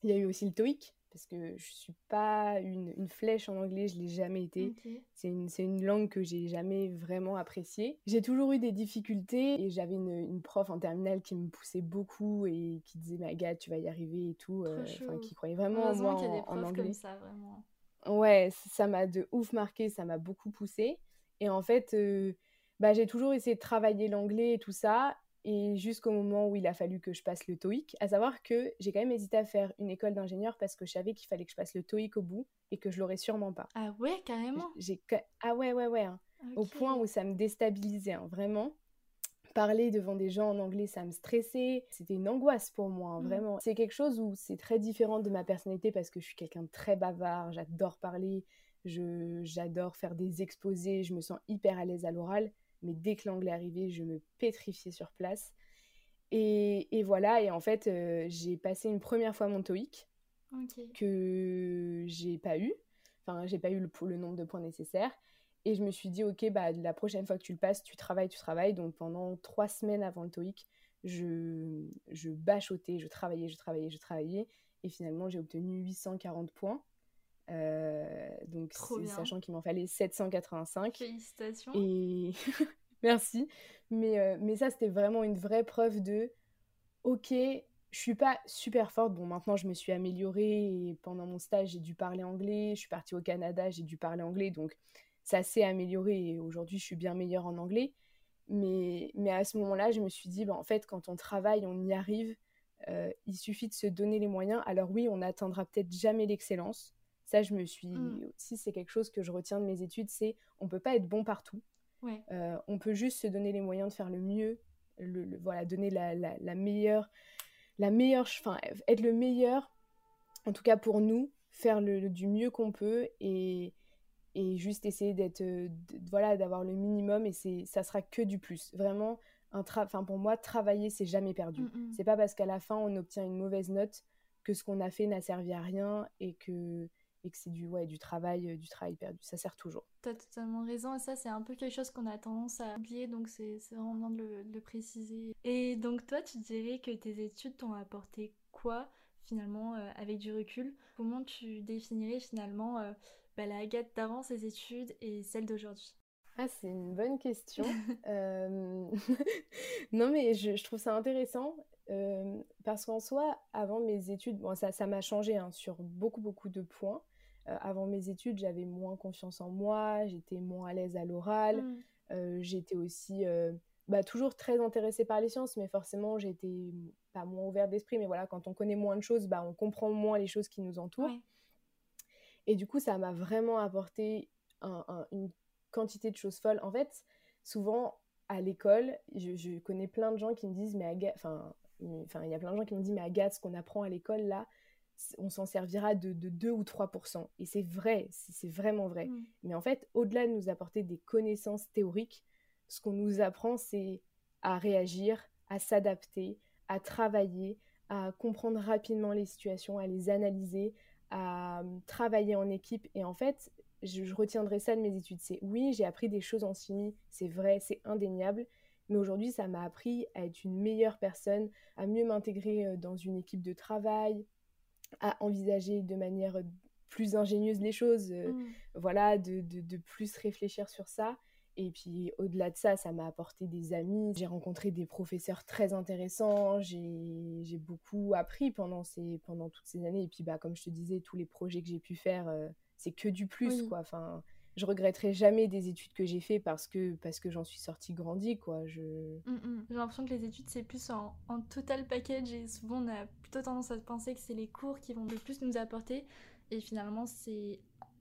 Il y a eu aussi le TOEIC, parce que je suis pas une, une flèche en anglais, je l'ai jamais été. C'est une, une, langue que j'ai jamais vraiment appréciée. J'ai toujours eu des difficultés et j'avais une, une, prof en terminale qui me poussait beaucoup et qui disait, Agathe, tu vas y arriver et tout. Euh, qui croyait vraiment en moi en, anglais. Comme ça, vraiment. Ouais, ça m'a de ouf marqué, ça m'a beaucoup poussé. Et en fait, euh, bah, j'ai toujours essayé de travailler l'anglais et tout ça. Et jusqu'au moment où il a fallu que je passe le TOEIC, à savoir que j'ai quand même hésité à faire une école d'ingénieur parce que je savais qu'il fallait que je passe le TOEIC au bout et que je l'aurais sûrement pas. Ah ouais, carrément j'ai... Ah ouais, ouais, ouais. Hein. Au point où ça me déstabilisait, hein, vraiment parler devant des gens en anglais, ça me stressait. C'était une angoisse pour moi, hein, mm. vraiment. C'est quelque chose où c'est très différent de ma personnalité parce que je suis quelqu'un de très bavard, j'adore parler, j'adore faire des exposés, je me sens hyper à l'aise à l'oral. Mais dès que l'anglais arrivait, je me pétrifiais sur place. Et, et voilà, et en fait, euh, j'ai passé une première fois mon TOEIC que j'ai pas eu. Enfin, j'ai pas eu le, le nombre de points nécessaires. Et je me suis dit, ok, bah, la prochaine fois que tu le passes, tu travailles, tu travailles. Donc pendant trois semaines avant le TOEIC, je, je bachotais, je travaillais, je travaillais, je travaillais. Et finalement, j'ai obtenu 840 points. Euh, donc, sachant qu'il m'en fallait 785. Félicitations. Et merci. Mais, euh, mais ça, c'était vraiment une vraie preuve de, ok, je suis pas super forte. Bon, maintenant, je me suis améliorée et pendant mon stage, j'ai dû parler anglais. Je suis partie au Canada, j'ai dû parler anglais. Donc, ça s'est amélioré et aujourd'hui je suis bien meilleure en anglais. Mais, mais à ce moment-là, je me suis dit, bah, en fait, quand on travaille, on y arrive. Euh, il suffit de se donner les moyens. Alors oui, on n'atteindra peut-être jamais l'excellence. Ça, je me suis mm. aussi, c'est quelque chose que je retiens de mes études, c'est on peut pas être bon partout. Euh, on peut juste se donner les moyens de faire le mieux, le, voilà, donner la, la, meilleure, la meilleure, enfin, être le meilleur, en tout cas pour nous, faire le, du mieux qu'on peut et, et juste essayer d'être euh, voilà d'avoir le minimum et c'est ça sera que du plus vraiment un enfin pour moi travailler c'est jamais perdu mm, mm. c'est pas parce qu'à la fin on obtient une mauvaise note que ce qu'on a fait n'a servi à rien et que et que c'est du ouais du travail euh, du travail perdu. Ça sert toujours. T'as totalement raison et ça c'est un peu quelque chose qu'on a tendance à oublier donc c'est vraiment bien de le, de le, préciser. Et donc toi tu dirais que tes études t'ont apporté quoi finalement euh, avec du recul? Comment tu définirais finalement bah, la Agathe d'avant ses études et celle d'aujourd'hui? Ah, c'est une bonne question. Euh, non, mais je, trouve ça intéressant euh, parce qu'en soi, avant mes études, bon, ça, ça m'a changé hein, sur beaucoup, beaucoup de points. Euh, avant mes études, j'avais moins confiance en moi, j'étais moins à l'aise à l'oral, mm. j'étais aussi bah, toujours très intéressée par les sciences, mais forcément, j'étais pas moins ouverte d'esprit. Mais voilà, quand on connaît moins de choses, bah, on comprend moins les choses qui nous entourent. Et du coup, ça m'a vraiment apporté une quantité de choses folles. En fait, souvent, à l'école, je, connais plein de gens qui me disent, mais Agathe, enfin, il y a plein de gens qui me disent, mais Agathe, ce qu'on apprend à l'école, là, on s'en servira de, de 2 ou 3%. Et c'est vrai, c'est vraiment vrai. Mm. Mais en fait, au-delà de nous apporter des connaissances théoriques, ce qu'on nous apprend, c'est à réagir, à s'adapter, à travailler, à comprendre rapidement les situations, à les analyser, à euh, travailler en équipe. Et en fait, je, retiendrai ça de mes études. C'est oui, j'ai appris des choses en chimie, c'est vrai, c'est indéniable, Mais aujourd'hui, ça m'a appris à être une meilleure personne, à mieux m'intégrer dans une équipe de travail, à envisager de manière plus ingénieuse les choses, mmh. voilà, de, de, de, plus réfléchir sur ça. Et puis au-delà de ça, ça m'a apporté des amis. J'ai rencontré des professeurs très intéressants. J'ai beaucoup appris pendant, ces, pendant toutes ces années. Et puis bah, comme je te disais, tous les projets que j'ai pu faire, euh, c'est que du plus. quoi. Enfin, je regretterai jamais des études que j'ai fait parce que, parce que j'en suis sortie grandie. quoi. Je... Mmh, mmh. J'ai l'impression que les études, c'est plus en, en total package. Et souvent, on a plutôt tendance à penser que c'est les cours qui vont le plus nous apporter. Et finalement, c'est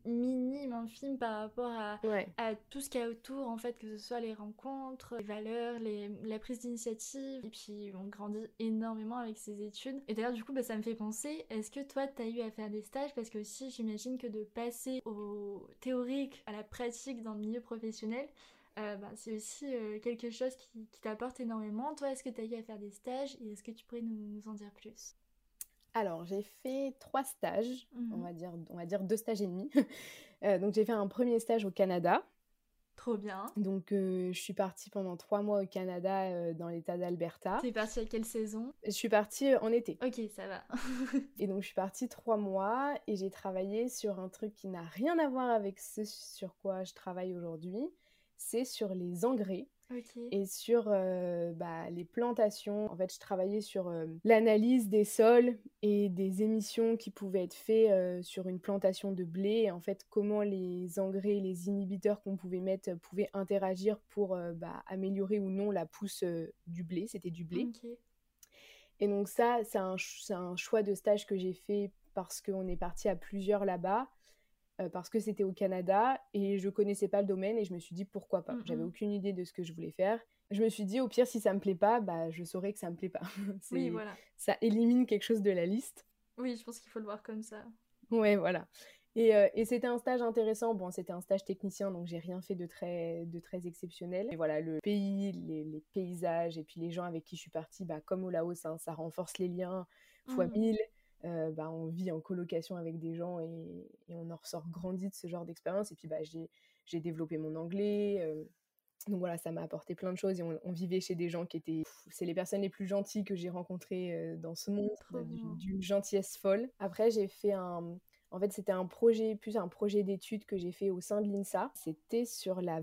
minime, infime par rapport à, à tout ce qu'il y a autour, en fait, que ce soit les rencontres, les valeurs, les, la prise d'initiative. Et puis, on grandit énormément avec ces études. Et d'ailleurs, du coup, bah, ça me fait penser, est-ce que toi, tu as eu à faire des stages? Parce que aussi, j'imagine que de passer au théorique à la pratique dans le milieu professionnel, euh, bah, c'est aussi euh, quelque chose qui, qui t'apporte énormément. Toi, est-ce que tu as eu à faire des stages? Et est-ce que tu pourrais nous, nous en dire plus? Alors, j'ai fait trois stages, on, mmh va dire, on va dire deux stages et demi. Euh, donc, j'ai fait un premier stage au Canada. Trop bien. Donc, euh, je suis partie pendant trois mois au Canada, euh, dans l'état d'Alberta. T'es partie à quelle saison? Je suis partie en été. Ok, ça va. et donc, je suis partie trois mois et j'ai travaillé sur un truc qui n'a rien à voir avec ce sur quoi je travaille aujourd'hui. C'est sur les engrais. Et sur euh, bah, les plantations, en fait, je travaillais sur euh, l'analyse des sols et des émissions qui pouvaient être faites euh, sur une plantation de blé. Et en fait, comment les engrais, les inhibiteurs qu'on pouvait mettre pouvaient interagir pour bah, améliorer ou non la pousse du blé. C'était du blé. Et donc ça, c'est un, un, choix de stage que j'ai fait parce qu'on est parti à plusieurs là-bas. Euh, parce que c'était au Canada et je connaissais pas le domaine et je me suis dit pourquoi pas. J'avais aucune idée de ce que je voulais faire. Je me suis dit au pire si ça me plaît pas, bah je saurais que ça me plaît pas. oui, voilà. Ça élimine quelque chose de la liste. Oui, je pense qu'il faut le voir comme ça. Ouais, voilà. Et, euh, et c'était un stage intéressant. Bon, c'était un stage technicien, donc j'ai rien fait de très, de très exceptionnel. Et voilà, le pays, les, les, paysages et puis les gens avec qui je suis partie, bah, comme au Laos, hein, ça renforce les liens fois mmh. mille. Euh, bah, on vit en colocation avec des gens et, on en ressort grandi de ce genre d'expérience. Et puis bah, j'ai développé mon anglais. Euh, donc voilà, ça m'a apporté plein de choses et on, vivait chez des gens qui étaient... C'est les personnes les plus gentilles que j'ai rencontrées euh, dans ce monde, d'une gentillesse folle. Après, j'ai fait un... En fait, c'était un projet, plus un projet d'étude que j'ai fait au sein de l'INSA. C'était sur la,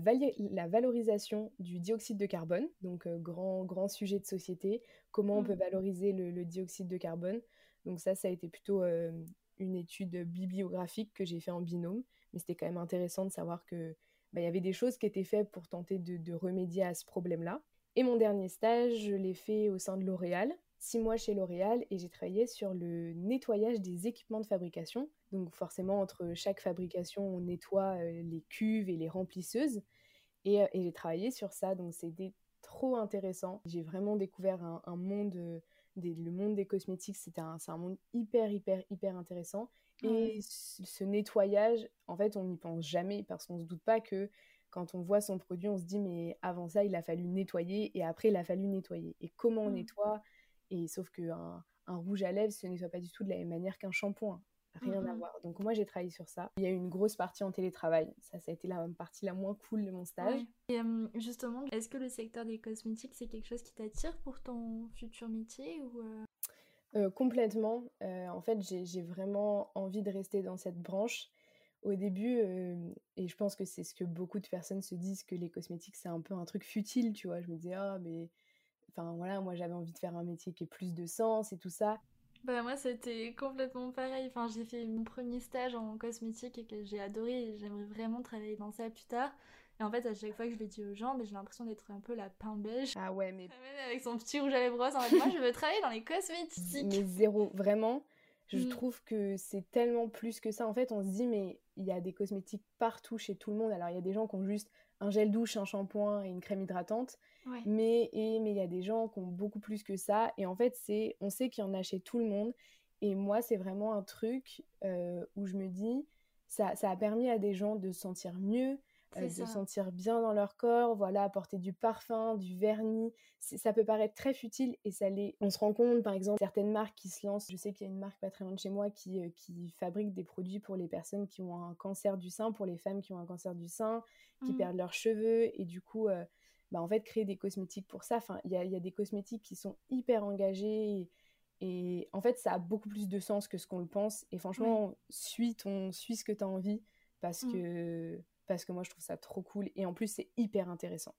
la, valorisation du dioxyde de carbone, donc grand, grand sujet de société, comment on mmh. peut valoriser le dioxyde de carbone. Donc ça, ça a été plutôt euh, une étude bibliographique que j'ai fait en binôme, mais c'était quand même intéressant de savoir que bah, il y avait des choses qui étaient faites pour tenter de, remédier à ce problème-là. Et mon dernier stage, je l'ai fait au sein de L'Oréal, six mois chez L'Oréal, et j'ai travaillé sur le nettoyage des équipements de fabrication. Donc forcément, entre chaque fabrication, on nettoie euh, les cuves et les remplisseuses. Et, euh, j'ai travaillé sur ça, donc c'était trop intéressant. J'ai vraiment découvert un monde le monde des cosmétiques, c'est un, un, monde hyper, hyper, hyper intéressant. Et ce nettoyage, en fait, on n'y pense jamais parce qu'on ne se doute pas que quand on voit son produit, on se dit, mais avant ça, il a fallu nettoyer et après, il a fallu nettoyer. Et comment on mmh. nettoie? Et sauf qu'un un rouge à lèvres, ce nettoie pas du tout de la même manière qu'un shampoing rien à voir. Donc moi j'ai travaillé sur ça. Il y a eu une grosse partie en télétravail. Ça, ça a été la partie la moins cool de mon stage. Et justement, est-ce que le secteur des cosmétiques c'est quelque chose qui t'attire pour ton futur métier ou euh? Euh, Complètement. Euh, en fait, j'ai vraiment envie de rester dans cette branche. Au début, et je pense que c'est ce que beaucoup de personnes se disent que les cosmétiques c'est un peu un truc futile, tu vois. Je me disais ah mais enfin voilà, moi j'avais envie de faire un métier qui ait plus de sens et tout ça. Bah moi c'était complètement pareil. Enfin j'ai fait mon premier stage en cosmétique et que j'ai adoré et j'aimerais vraiment travailler dans ça plus tard. Et en fait à chaque fois que je le dis aux gens, j'ai l'impression d'être un peu la pain beige. Ah ouais mais... Avec son petit rouge à lèvres rose, en fait moi je veux travailler dans les cosmétiques. Mais zéro, vraiment. Je mm. trouve que c'est tellement plus que ça. En fait on se dit mais il y a des cosmétiques partout chez tout le monde. Alors il y a des gens qui ont juste un gel douche, un shampoing et une crème hydratante. Mais et mais il y a des gens qui ont beaucoup plus que ça. Et en fait, c'est on sait qu'il y en a chez tout le monde. Et moi, c'est vraiment un truc euh, où je me dis, ça, ça a permis à des gens de se sentir mieux, euh, se sentir bien dans leur corps, voilà, apporter du parfum, du vernis. Ça peut paraître très futile et ça l'est. On se rend compte, par exemple, certaines marques qui se lancent. Je sais qu'il y a une marque pas très loin de chez moi qui, euh, qui fabrique des produits pour les personnes qui ont un cancer du sein, pour les femmes qui ont un cancer du sein, qui mmh. perdent leurs cheveux et du coup bah, en fait, créer des cosmétiques pour ça. Enfin, il y a, y a, des cosmétiques qui sont hyper engagés. Et, en fait, ça a beaucoup plus de sens que ce qu'on le pense. Et franchement, suis, ton, suis ce que tu as envie parce, mmh. que, parce que moi, je trouve ça trop cool. Et en plus, c'est hyper intéressant.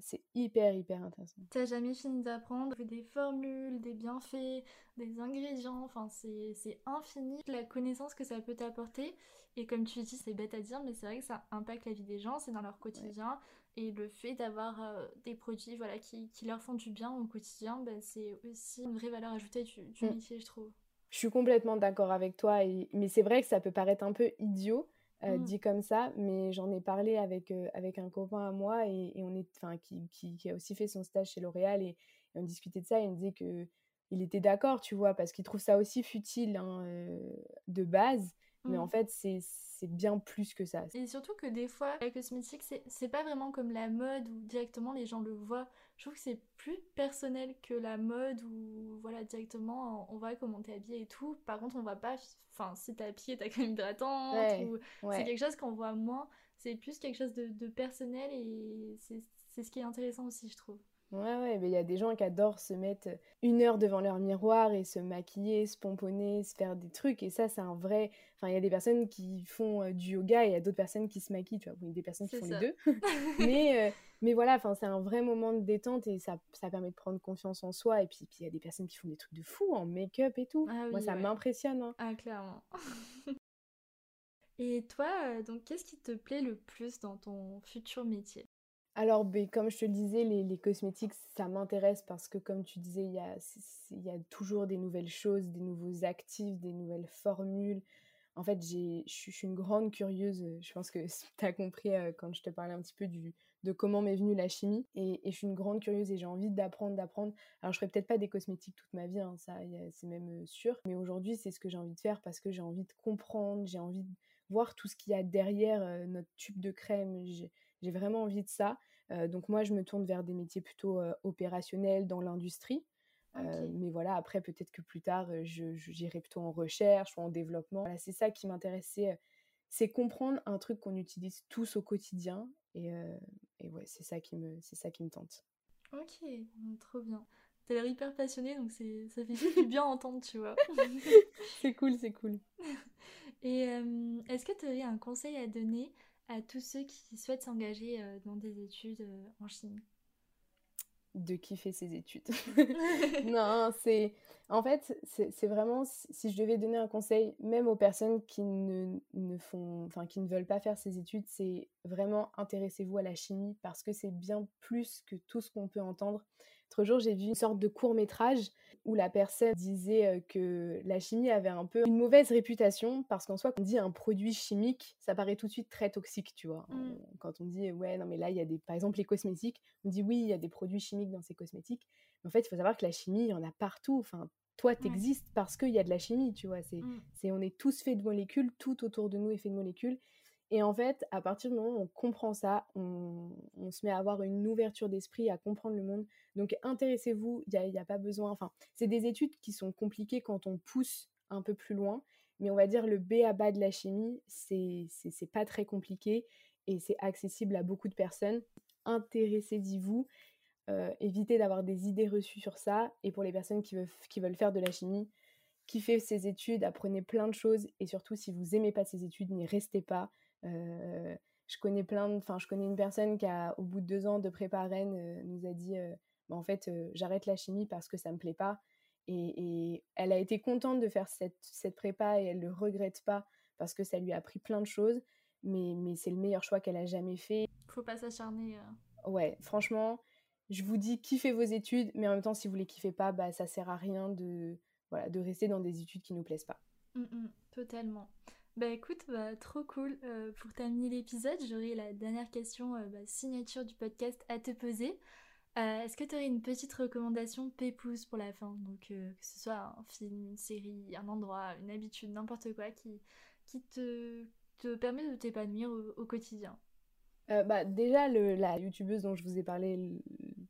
C'est hyper, hyper intéressant. T'as jamais fini d'apprendre des formules, des bienfaits, des ingrédients, enfin c'est infini la connaissance que ça peut t'apporter. Et comme tu dis, c'est bête à dire, mais c'est vrai que ça impacte la vie des gens, c'est dans leur quotidien. Et le fait d'avoir euh, des produits voilà, qui, qui, leur font du bien au quotidien, bah, c'est aussi une vraie valeur ajoutée du, du mm. métier, je trouve. Je suis complètement d'accord avec toi, et... mais c'est vrai que ça peut paraître un peu idiot. Euh, mm. dit comme ça, mais j'en ai parlé avec, euh, avec un copain à moi et, on est, qui, qui, qui, a aussi fait son stage chez L'Oréal et, on discutait de ça et il me disait que il était d'accord, tu vois, parce qu'il trouve ça aussi futile hein, de base, mais en mmh. fait, c'est bien plus que ça. Et surtout que des fois, la cosmétique, c'est pas vraiment comme la mode où directement les gens le voient. Je trouve que c'est plus personnel que la mode où, voilà, directement, on voit comment t'es habillée et tout. Par contre, on voit pas, enfin, si t'es habillée, t'as crème hydratante, ou c'est quelque chose qu'on voit moins. C'est plus quelque chose de, de personnel et c'est ce qui est intéressant aussi, je trouve. Ouais, ouais, mais il y a des gens qui adorent se mettre une heure devant leur miroir et se maquiller, se pomponner, se faire des trucs. Et ça, c'est un vrai. Enfin, il y a des personnes qui font euh, du yoga et il y a d'autres personnes qui se maquillent, tu vois. Il y a des personnes qui font les deux. mais, euh, mais voilà, enfin, c'est un vrai moment de détente et ça, ça permet de prendre confiance en soi. Et puis, puis il y a des personnes qui font des trucs de fou en make-up et tout. Ah Moi, ça m'impressionne. Hein. Ah, clairement. et toi, euh, donc, qu'est-ce qui te plaît le plus dans ton futur métier? Alors, ben, comme je te le disais, les, cosmétiques, ça m'intéresse parce que, comme tu disais, il y a, toujours des nouvelles choses, des nouveaux actifs, des nouvelles formules. En fait, je suis une grande curieuse. Je pense que tu as compris euh, quand je te parlais un petit peu du, de comment m'est venue la chimie. Et, je suis une grande curieuse et j'ai envie d'apprendre, d'apprendre. Alors, je ferai peut-être pas des cosmétiques toute ma vie, hein, ça, c'est même euh, sûr. Mais aujourd'hui, c'est ce que j'ai envie de faire parce que j'ai envie de comprendre, j'ai envie de voir tout ce qu'il y a derrière euh, notre tube de crème. Vraiment envie de ça. Donc moi, je me tourne vers des métiers plutôt opérationnels dans l'industrie. Mais voilà, après, peut-être que plus tard, j'irai plutôt en recherche ou en développement. Voilà, c'est ça qui m'intéressait, c'est comprendre un truc qu'on utilise tous au quotidien. Et, et ouais, c'est ça, qui me, ça qui me tente. Ok, trop bien. T'as l'air hyper passionnée, donc ça fait du bien entendre, tu vois. c'est cool, c'est cool. Et est-ce que tu aurais un conseil à donner à tous ceux qui souhaitent s'engager euh, dans des études euh, en Chine de kiffer ses études? non, c'est en fait, c'est vraiment si je devais donner un conseil, même aux personnes qui ne, ne font, enfin qui ne veulent pas faire ces études, c'est vraiment intéressez-vous à la chimie parce que c'est bien plus que tout ce qu'on peut entendre. L'autre jour, j'ai vu une sorte de court métrage où la personne disait que la chimie avait un peu une mauvaise réputation parce qu'en soi, quand on dit un produit chimique, ça paraît tout de suite très toxique, tu vois. Mmh. Quand on dit ouais, non mais là il y a des, par exemple les cosmétiques, on dit oui, il y a des produits chimiques dans ces cosmétiques. Mais en fait, il faut savoir que la chimie, il y en a partout. Enfin, toi, t'existes parce qu'il y a de la chimie, tu vois. C'est, mmh. c'est, on est tous faits de molécules, tout autour de nous est fait de molécules. Et en fait, à partir du moment où on comprend ça, on, se met à avoir une ouverture d'esprit, à comprendre le monde. Donc intéressez-vous, il n'y a, pas besoin. Enfin, c'est des études qui sont compliquées quand on pousse un peu plus loin, mais on va dire le B à bas de la chimie, c'est pas très compliqué et c'est accessible à beaucoup de personnes. Intéressez-y-vous. Euh, évitez d'avoir des idées reçues sur ça. Et pour les personnes qui veulent faire de la chimie, kiffez ces études, apprenez plein de choses. Et surtout, si vous n'aimez pas ces études, n'y restez pas. Euh, je connais plein enfin je connais une personne qui a au bout de deux ans de prépa Rennes euh, nous a dit euh, bah, en fait j'arrête la chimie parce que ça me plaît pas. Et, elle a été contente de faire cette, cette, prépa et elle le regrette pas parce que ça lui a appris plein de choses. Mais, mais c'est le meilleur choix qu'elle a jamais fait. Faut pas s'acharner ouais franchement je vous dis kiffez vos études mais en même temps si vous les kiffez pas bah ça sert à rien de voilà de rester dans des études qui nous plaisent pas. Mmh, mmh, totalement bah écoute, bah, trop cool. Euh, pour terminer l'épisode, j'aurais la dernière question, euh, bah, signature du podcast à te poser. Euh, est-ce que tu aurais une petite recommandation pépouse pour la fin? Donc que ce soit un film, une série, un endroit, une habitude, n'importe quoi qui, qui te, te permet de t'épanouir au, quotidien? bah déjà, le, la youtubeuse dont je vous ai parlé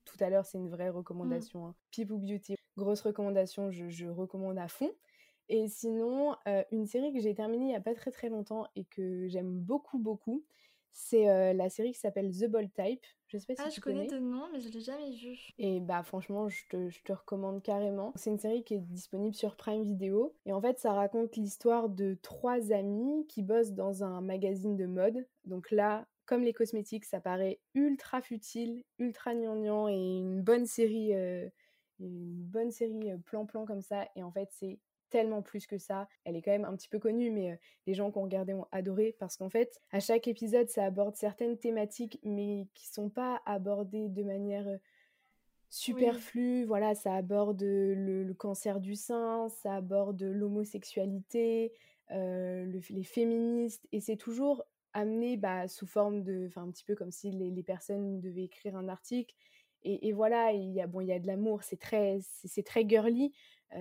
tout à l'heure, c'est une vraie recommandation. Mmh. Hein. People Beauty, grosse recommandation, je, je recommande à fond. Et sinon, euh, une série que j'ai terminée il n'y a pas très très longtemps et que j'aime beaucoup beaucoup, C'est la série qui s'appelle The Bold Type. Je sais pas si ah, tu je connais connais. de nom, mais je l'ai jamais vu. Et bah franchement, je te, je te recommande carrément. C'est une série qui est disponible sur Prime Video. Et en fait, ça raconte l'histoire de trois amis qui bossent dans un magazine de mode. Donc là, comme les cosmétiques, ça paraît ultra futile, ultra gnangnan et une bonne série, euh, une bonne série plan-plan comme ça. Et en fait, c'est tellement plus que ça. Elle est quand même un petit peu connue, mais euh, les gens qui ont regardé ont adoré parce qu'en fait, à chaque épisode, ça aborde certaines thématiques, mais qui sont pas abordées de manière euh, superflue. Voilà, ça aborde le, cancer du sein, ça aborde l'homosexualité, euh, les féministes, et c'est toujours amené bah, sous forme de, enfin un petit peu comme si les, personnes devaient écrire un article. Et, voilà, il y a bon, il y a de l'amour, c'est très, c'est très girly, euh,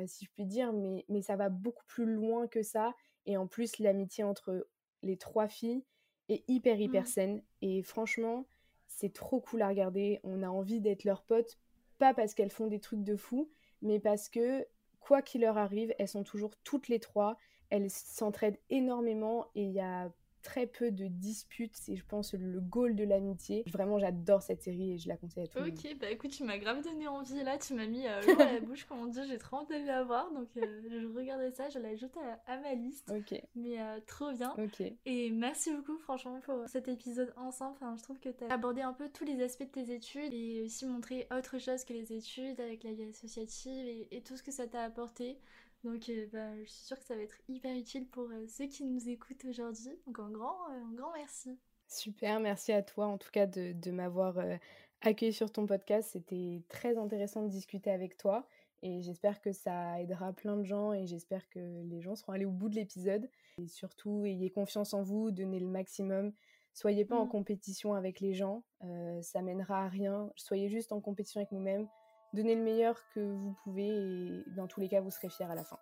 si je puis dire, mais, mais ça va beaucoup plus loin que ça. Et en plus, l'amitié entre les trois filles est hyper, hyper mmh. saine. Et franchement, c'est trop cool à regarder. On a envie d'être leurs potes, pas parce qu'elles font des trucs de fou, mais parce que, quoi qu'il leur arrive, elles sont toujours toutes les trois. Elles s'entraident énormément et il y a très peu de disputes. C'est, je pense, le goal de l'amitié. Vraiment, j'adore cette série et je la conseille à tout le monde. Ok, bah écoute, tu m'as grave donné envie. Là, tu m'as mis euh, l'eau à la bouche, comme on dit. J'ai trop envie de la voir. Donc, euh, je regardais ça, je l'ai à, à, ma liste. Ok. Mais euh, trop bien. Ok. Et merci beaucoup, franchement, pour cet épisode ensemble. Enfin, je trouve que tu as abordé un peu tous les aspects de tes études et aussi montré autre chose que les études avec la vie associative et, et tout ce que ça t'a apporté. Donc euh, bah, je suis sûre que ça va être hyper utile pour euh, ceux qui nous écoutent aujourd'hui. Donc un grand, euh, un grand merci. Super, merci à toi en tout cas de, de m'avoir accueilli sur ton podcast. C'était très intéressant de discuter avec toi et j'espère que ça aidera plein de gens et j'espère que les gens seront allés au bout de l'épisode. Et surtout, ayez confiance en vous, donnez le maximum. Soyez pas en mmh. compétition avec les gens, ça mènera à rien. Soyez juste en compétition avec nous-mêmes donnez le meilleur que vous pouvez et dans tous les cas, vous serez fiers à la fin.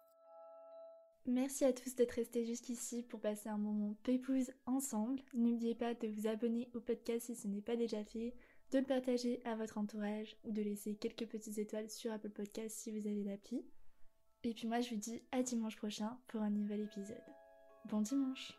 Merci à tous d'être restés jusqu'ici pour passer un moment pépouze ensemble. N'oubliez pas de vous abonner au podcast si ce n'est pas déjà fait, de le partager à votre entourage ou de laisser quelques petites étoiles sur Apple Podcast si vous avez l'appli. Et puis moi je vous dis à dimanche prochain pour un nouvel épisode. Bon dimanche